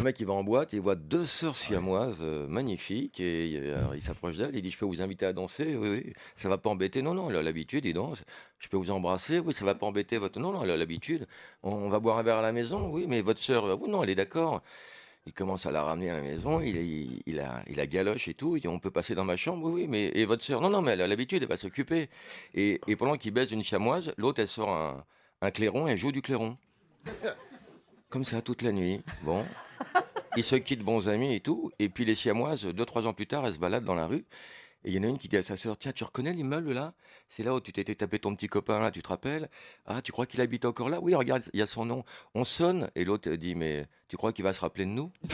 un mec qui va en boîte, il voit deux sœurs siamoises euh, magnifiques et euh, il s'approche d'elles, il dit je peux vous inviter à danser Oui, oui. Ça va pas embêter Non, non, elle a l'habitude, il danse. Je peux vous embrasser Oui, ça va pas embêter votre Non, non, elle a l'habitude. On, on va boire un verre à la maison Oui, mais votre sœur euh, Oui, non, elle est d'accord. Il commence à la ramener à la maison, il, il, il a, il a galoche et tout. Il dit, on peut passer dans ma chambre, oui, oui, mais et votre sœur? Non, non, mais elle a l'habitude, elle va s'occuper. Et, et pendant qu'il baise une chamoise, l'autre elle sort un, un clairon et elle joue du clairon. Comme ça toute la nuit. Bon, ils se quittent bons amis et tout. Et puis les siamoises, deux trois ans plus tard, elles se baladent dans la rue. Et il y en a une qui dit à sa sœur, tiens, tu reconnais l'immeuble là? C'est là où tu t'étais tapé ton petit copain là, tu te rappelles? Ah, tu crois qu'il habite encore là? Oui, regarde, il y a son nom. On sonne et l'autre dit, mais tu crois qu'il va se rappeler de nous?